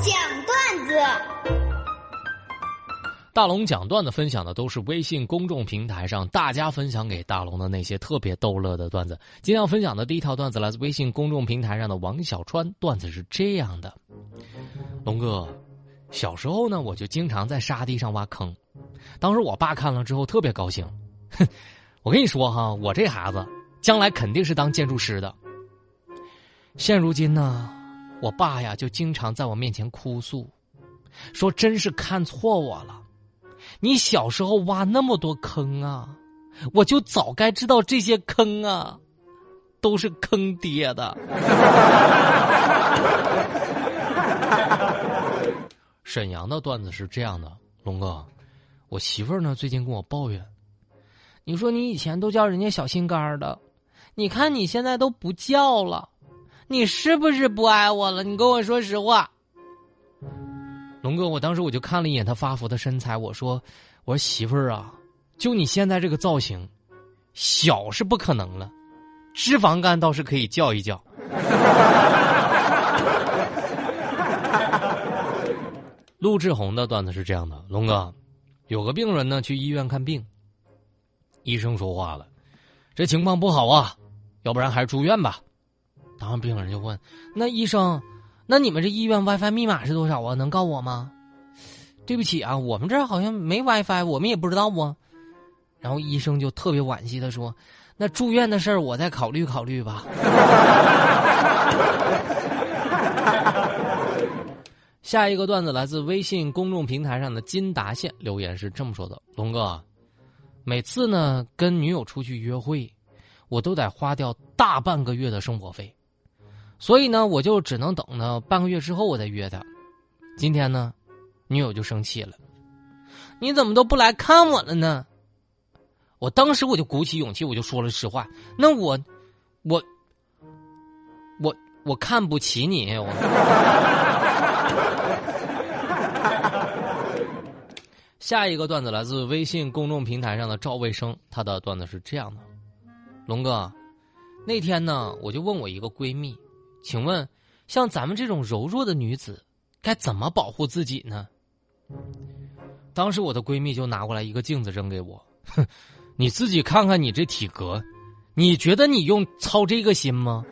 讲段子。大龙讲段子分享的都是微信公众平台上大家分享给大龙的那些特别逗乐的段子。今天要分享的第一条段子来自微信公众平台上的王小川，段子是这样的：龙哥，小时候呢，我就经常在沙地上挖坑，当时我爸看了之后特别高兴。哼，我跟你说哈，我这孩子将来肯定是当建筑师的。现如今呢，我爸呀就经常在我面前哭诉，说真是看错我了。你小时候挖那么多坑啊，我就早该知道这些坑啊，都是坑爹的。沈阳的段子是这样的，龙哥，我媳妇儿呢最近跟我抱怨，你说你以前都叫人家小心肝的，你看你现在都不叫了，你是不是不爱我了？你跟我说实话。龙哥，我当时我就看了一眼他发福的身材，我说：“我说媳妇儿啊，就你现在这个造型，小是不可能了，脂肪肝倒是可以叫一叫。”陆志宏的段子是这样的：龙哥，有个病人呢去医院看病，医生说话了，这情况不好啊，要不然还是住院吧。当时病人就问：“那医生？”那你们这医院 WiFi 密码是多少啊？能告我吗？对不起啊，我们这儿好像没 WiFi，我们也不知道啊。然后医生就特别惋惜的说：“那住院的事儿我再考虑考虑吧。”下一个段子来自微信公众平台上的金达县留言是这么说的：“龙哥，每次呢跟女友出去约会，我都得花掉大半个月的生活费。”所以呢，我就只能等到半个月之后我再约他。今天呢，女友就生气了，你怎么都不来看我了呢？我当时我就鼓起勇气，我就说了实话。那我，我，我我看不起你。我 下一个段子来自微信公众平台上的赵卫生，他的段子是这样的：龙哥，那天呢，我就问我一个闺蜜。请问，像咱们这种柔弱的女子，该怎么保护自己呢？当时我的闺蜜就拿过来一个镜子扔给我，哼，你自己看看你这体格，你觉得你用操这个心吗？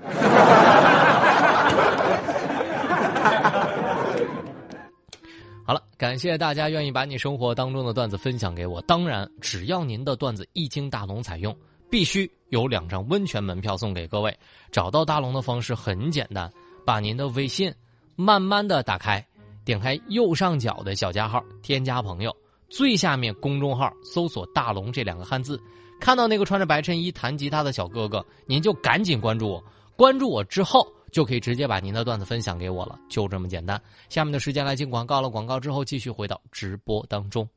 好了，感谢大家愿意把你生活当中的段子分享给我。当然，只要您的段子一经大龙采用。必须有两张温泉门票送给各位。找到大龙的方式很简单，把您的微信慢慢的打开，点开右上角的小加号，添加朋友，最下面公众号搜索“大龙”这两个汉字，看到那个穿着白衬衣弹吉他的小哥哥，您就赶紧关注我。关注我之后，就可以直接把您的段子分享给我了，就这么简单。下面的时间来进广告了，广告之后继续回到直播当中。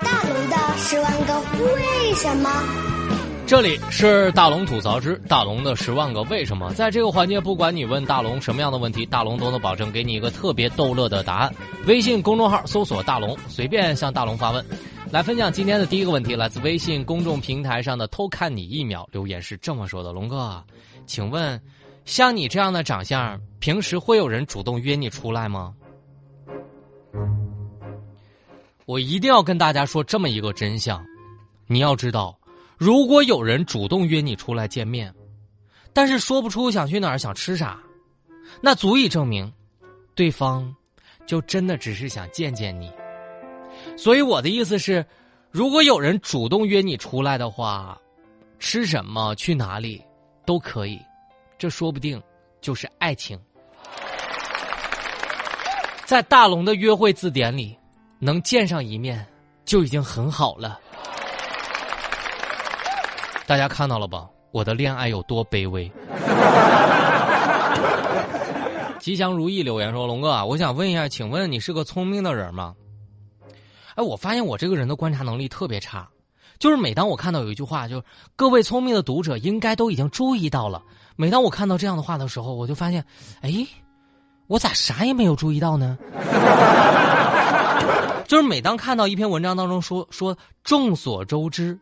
大龙的十万个为什么？这里是大龙吐槽之大龙的十万个为什么。在这个环节，不管你问大龙什么样的问题，大龙都能保证给你一个特别逗乐的答案。微信公众号搜索“大龙”，随便向大龙发问。来分享今天的第一个问题，来自微信公众平台上的“偷看你一秒”留言是这么说的：“龙哥，请问，像你这样的长相，平时会有人主动约你出来吗？”我一定要跟大家说这么一个真相，你要知道，如果有人主动约你出来见面，但是说不出想去哪儿、想吃啥，那足以证明，对方就真的只是想见见你。所以我的意思是，如果有人主动约你出来的话，吃什么、去哪里都可以，这说不定就是爱情。在大龙的约会字典里。能见上一面就已经很好了。大家看到了吧？我的恋爱有多卑微？吉祥如意留言说：“龙哥啊，我想问一下，请问你是个聪明的人吗？”哎，我发现我这个人的观察能力特别差，就是每当我看到有一句话，就各位聪明的读者应该都已经注意到了。每当我看到这样的话的时候，我就发现，哎，我咋啥也没有注意到呢？就是每当看到一篇文章当中说说众所周知，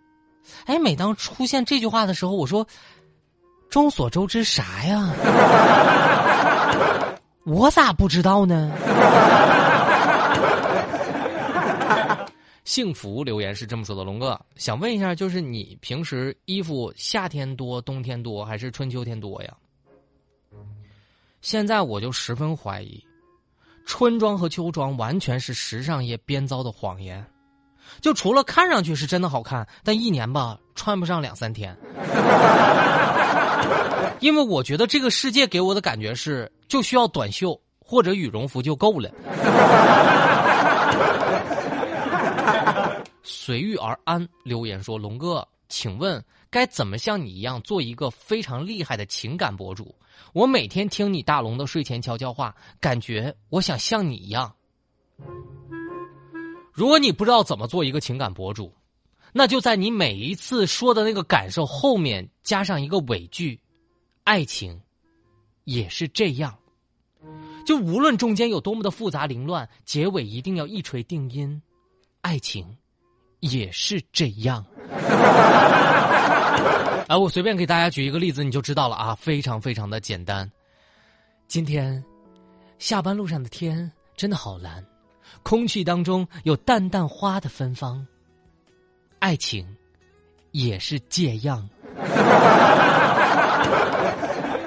哎，每当出现这句话的时候，我说众所周知啥呀？我咋不知道呢？幸福留言是这么说的：龙哥，想问一下，就是你平时衣服夏天多、冬天多，还是春秋天多呀？现在我就十分怀疑，春装和秋装完全是时尚业编造的谎言。就除了看上去是真的好看，但一年吧穿不上两三天。因为我觉得这个世界给我的感觉是，就需要短袖或者羽绒服就够了。随遇而安留言说：“龙哥，请问该怎么像你一样做一个非常厉害的情感博主？我每天听你大龙的睡前悄悄话，感觉我想像你一样。如果你不知道怎么做一个情感博主，那就在你每一次说的那个感受后面加上一个尾句。”爱情，也是这样。就无论中间有多么的复杂凌乱，结尾一定要一锤定音。爱情，也是这样。啊，我随便给大家举一个例子，你就知道了啊，非常非常的简单。今天，下班路上的天真的好蓝，空气当中有淡淡花的芬芳。爱情，也是这样。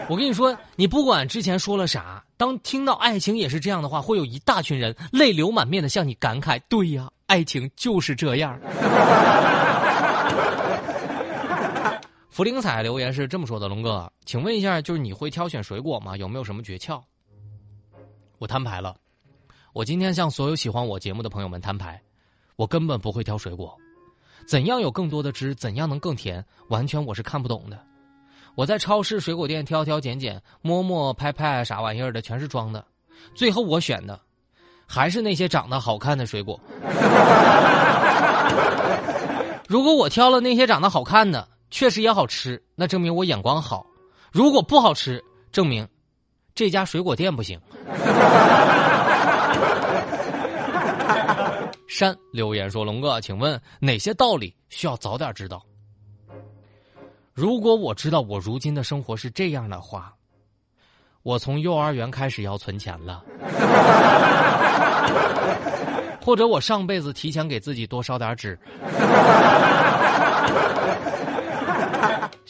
我跟你说，你不管之前说了啥，当听到爱情也是这样的话，会有一大群人泪流满面的向你感慨：“对呀，爱情就是这样。”福灵彩留言是这么说的：“龙哥，请问一下，就是你会挑选水果吗？有没有什么诀窍？”我摊牌了，我今天向所有喜欢我节目的朋友们摊牌，我根本不会挑水果，怎样有更多的汁，怎样能更甜，完全我是看不懂的。我在超市、水果店挑挑拣拣、摸摸拍拍，啥玩意儿的全是装的，最后我选的还是那些长得好看的水果。如果我挑了那些长得好看的，确实也好吃，那证明我眼光好；如果不好吃，证明这家水果店不行。山留言说：“龙哥，请问哪些道理需要早点知道？”如果我知道我如今的生活是这样的话，我从幼儿园开始要存钱了，或者我上辈子提前给自己多烧点纸。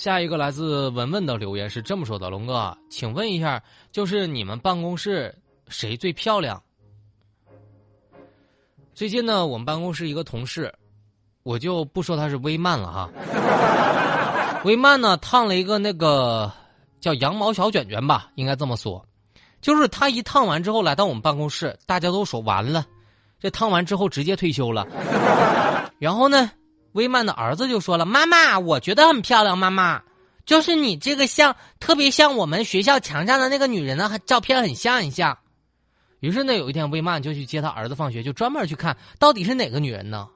下一个来自文文的留言是这么说的：“龙哥，请问一下，就是你们办公室谁最漂亮？最近呢，我们办公室一个同事，我就不说他是微曼了哈。”微曼呢烫了一个那个叫羊毛小卷卷吧，应该这么说，就是他一烫完之后来到我们办公室，大家都说完了，这烫完之后直接退休了。然后呢，威曼的儿子就说了：“妈妈，我觉得很漂亮，妈妈，就是你这个像特别像我们学校墙上的那个女人的照片，很像很像。”于是呢，有一天威曼就去接他儿子放学，就专门去看到底是哪个女人呢？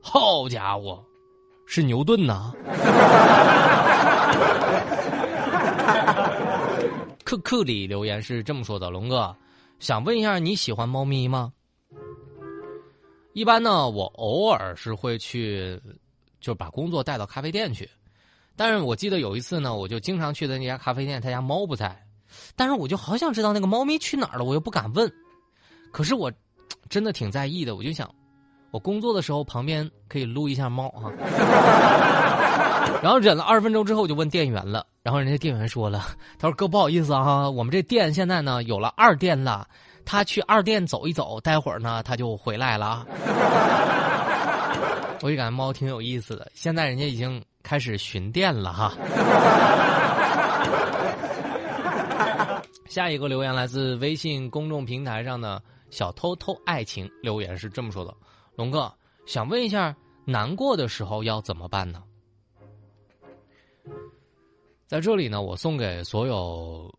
好家伙！是牛顿呐！克克里留言是这么说的：“龙哥，想问一下，你喜欢猫咪吗？一般呢，我偶尔是会去，就把工作带到咖啡店去。但是我记得有一次呢，我就经常去的那家咖啡店，他家猫不在，但是我就好想知道那个猫咪去哪儿了，我又不敢问。可是我真的挺在意的，我就想。”我工作的时候旁边可以撸一下猫哈，然后忍了二十分钟之后，我就问店员了，然后人家店员说了，他说哥不好意思啊，我们这店现在呢有了二店了，他去二店走一走，待会儿呢他就回来了。我就感觉猫挺有意思的，现在人家已经开始巡店了哈。下一个留言来自微信公众平台上的小偷偷爱情留言是这么说的。龙哥，想问一下，难过的时候要怎么办呢？在这里呢，我送给所有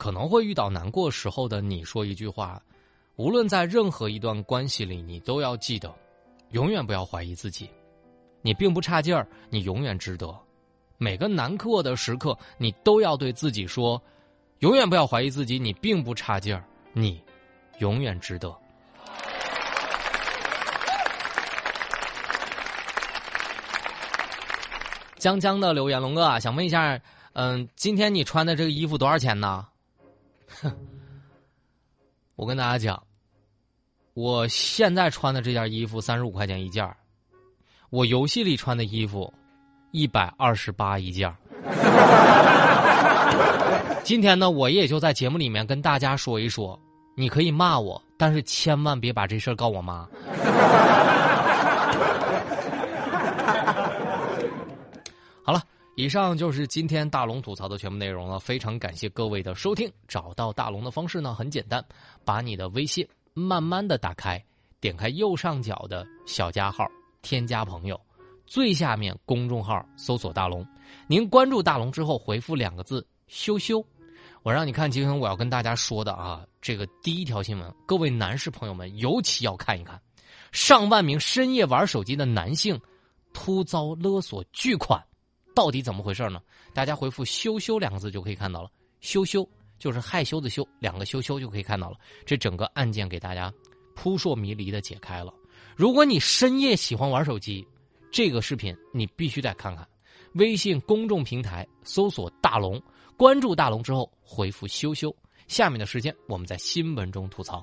可能会遇到难过时候的你说一句话：无论在任何一段关系里，你都要记得，永远不要怀疑自己，你并不差劲儿，你永远值得。每个难过的时刻，你都要对自己说：永远不要怀疑自己，你并不差劲儿，你永远值得。江江的留言，龙哥啊，想问一下，嗯，今天你穿的这个衣服多少钱呢？我跟大家讲，我现在穿的这件衣服三十五块钱一件我游戏里穿的衣服一百二十八一件 今天呢，我也就在节目里面跟大家说一说，你可以骂我，但是千万别把这事儿告我妈。好了，以上就是今天大龙吐槽的全部内容了。非常感谢各位的收听。找到大龙的方式呢很简单，把你的微信慢慢的打开，点开右上角的小加号，添加朋友，最下面公众号搜索大龙。您关注大龙之后，回复两个字“羞羞”，我让你看今天我要跟大家说的啊，这个第一条新闻，各位男士朋友们尤其要看一看，上万名深夜玩手机的男性突遭勒索巨款。到底怎么回事呢？大家回复“羞羞”两个字就可以看到了。羞羞就是害羞的羞，两个羞羞就可以看到了。这整个案件给大家扑朔迷离的解开了。如果你深夜喜欢玩手机，这个视频你必须得看看。微信公众平台搜索“大龙”，关注大龙之后回复“羞羞”。下面的时间我们在新闻中吐槽。